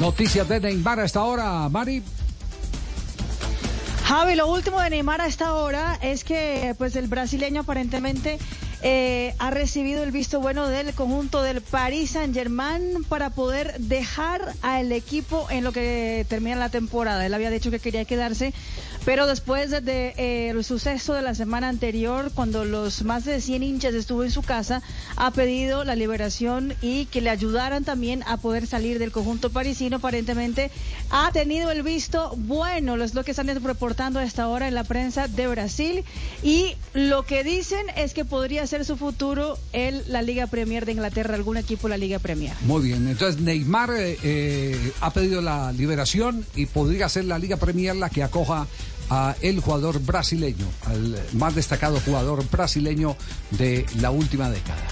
Noticias de Neymar a esta hora, Mari. Javi, lo último de Neymar a esta hora es que pues el brasileño aparentemente eh, ha recibido el visto bueno del conjunto del Paris Saint Germain para poder dejar al equipo en lo que termina la temporada. Él había dicho que quería quedarse, pero después del de, eh, suceso de la semana anterior, cuando los más de 100 hinchas estuvo en su casa, ha pedido la liberación y que le ayudaran también a poder salir del conjunto parisino. Aparentemente ha tenido el visto bueno, es lo que están reportando hasta ahora en la prensa de Brasil. Y lo que dicen es que podría ser su futuro en la Liga Premier de Inglaterra, algún equipo de la Liga Premier. Muy bien, entonces Neymar eh, eh, ha pedido la liberación y podría ser la Liga Premier la que acoja a el jugador brasileño, al más destacado jugador brasileño de la última década.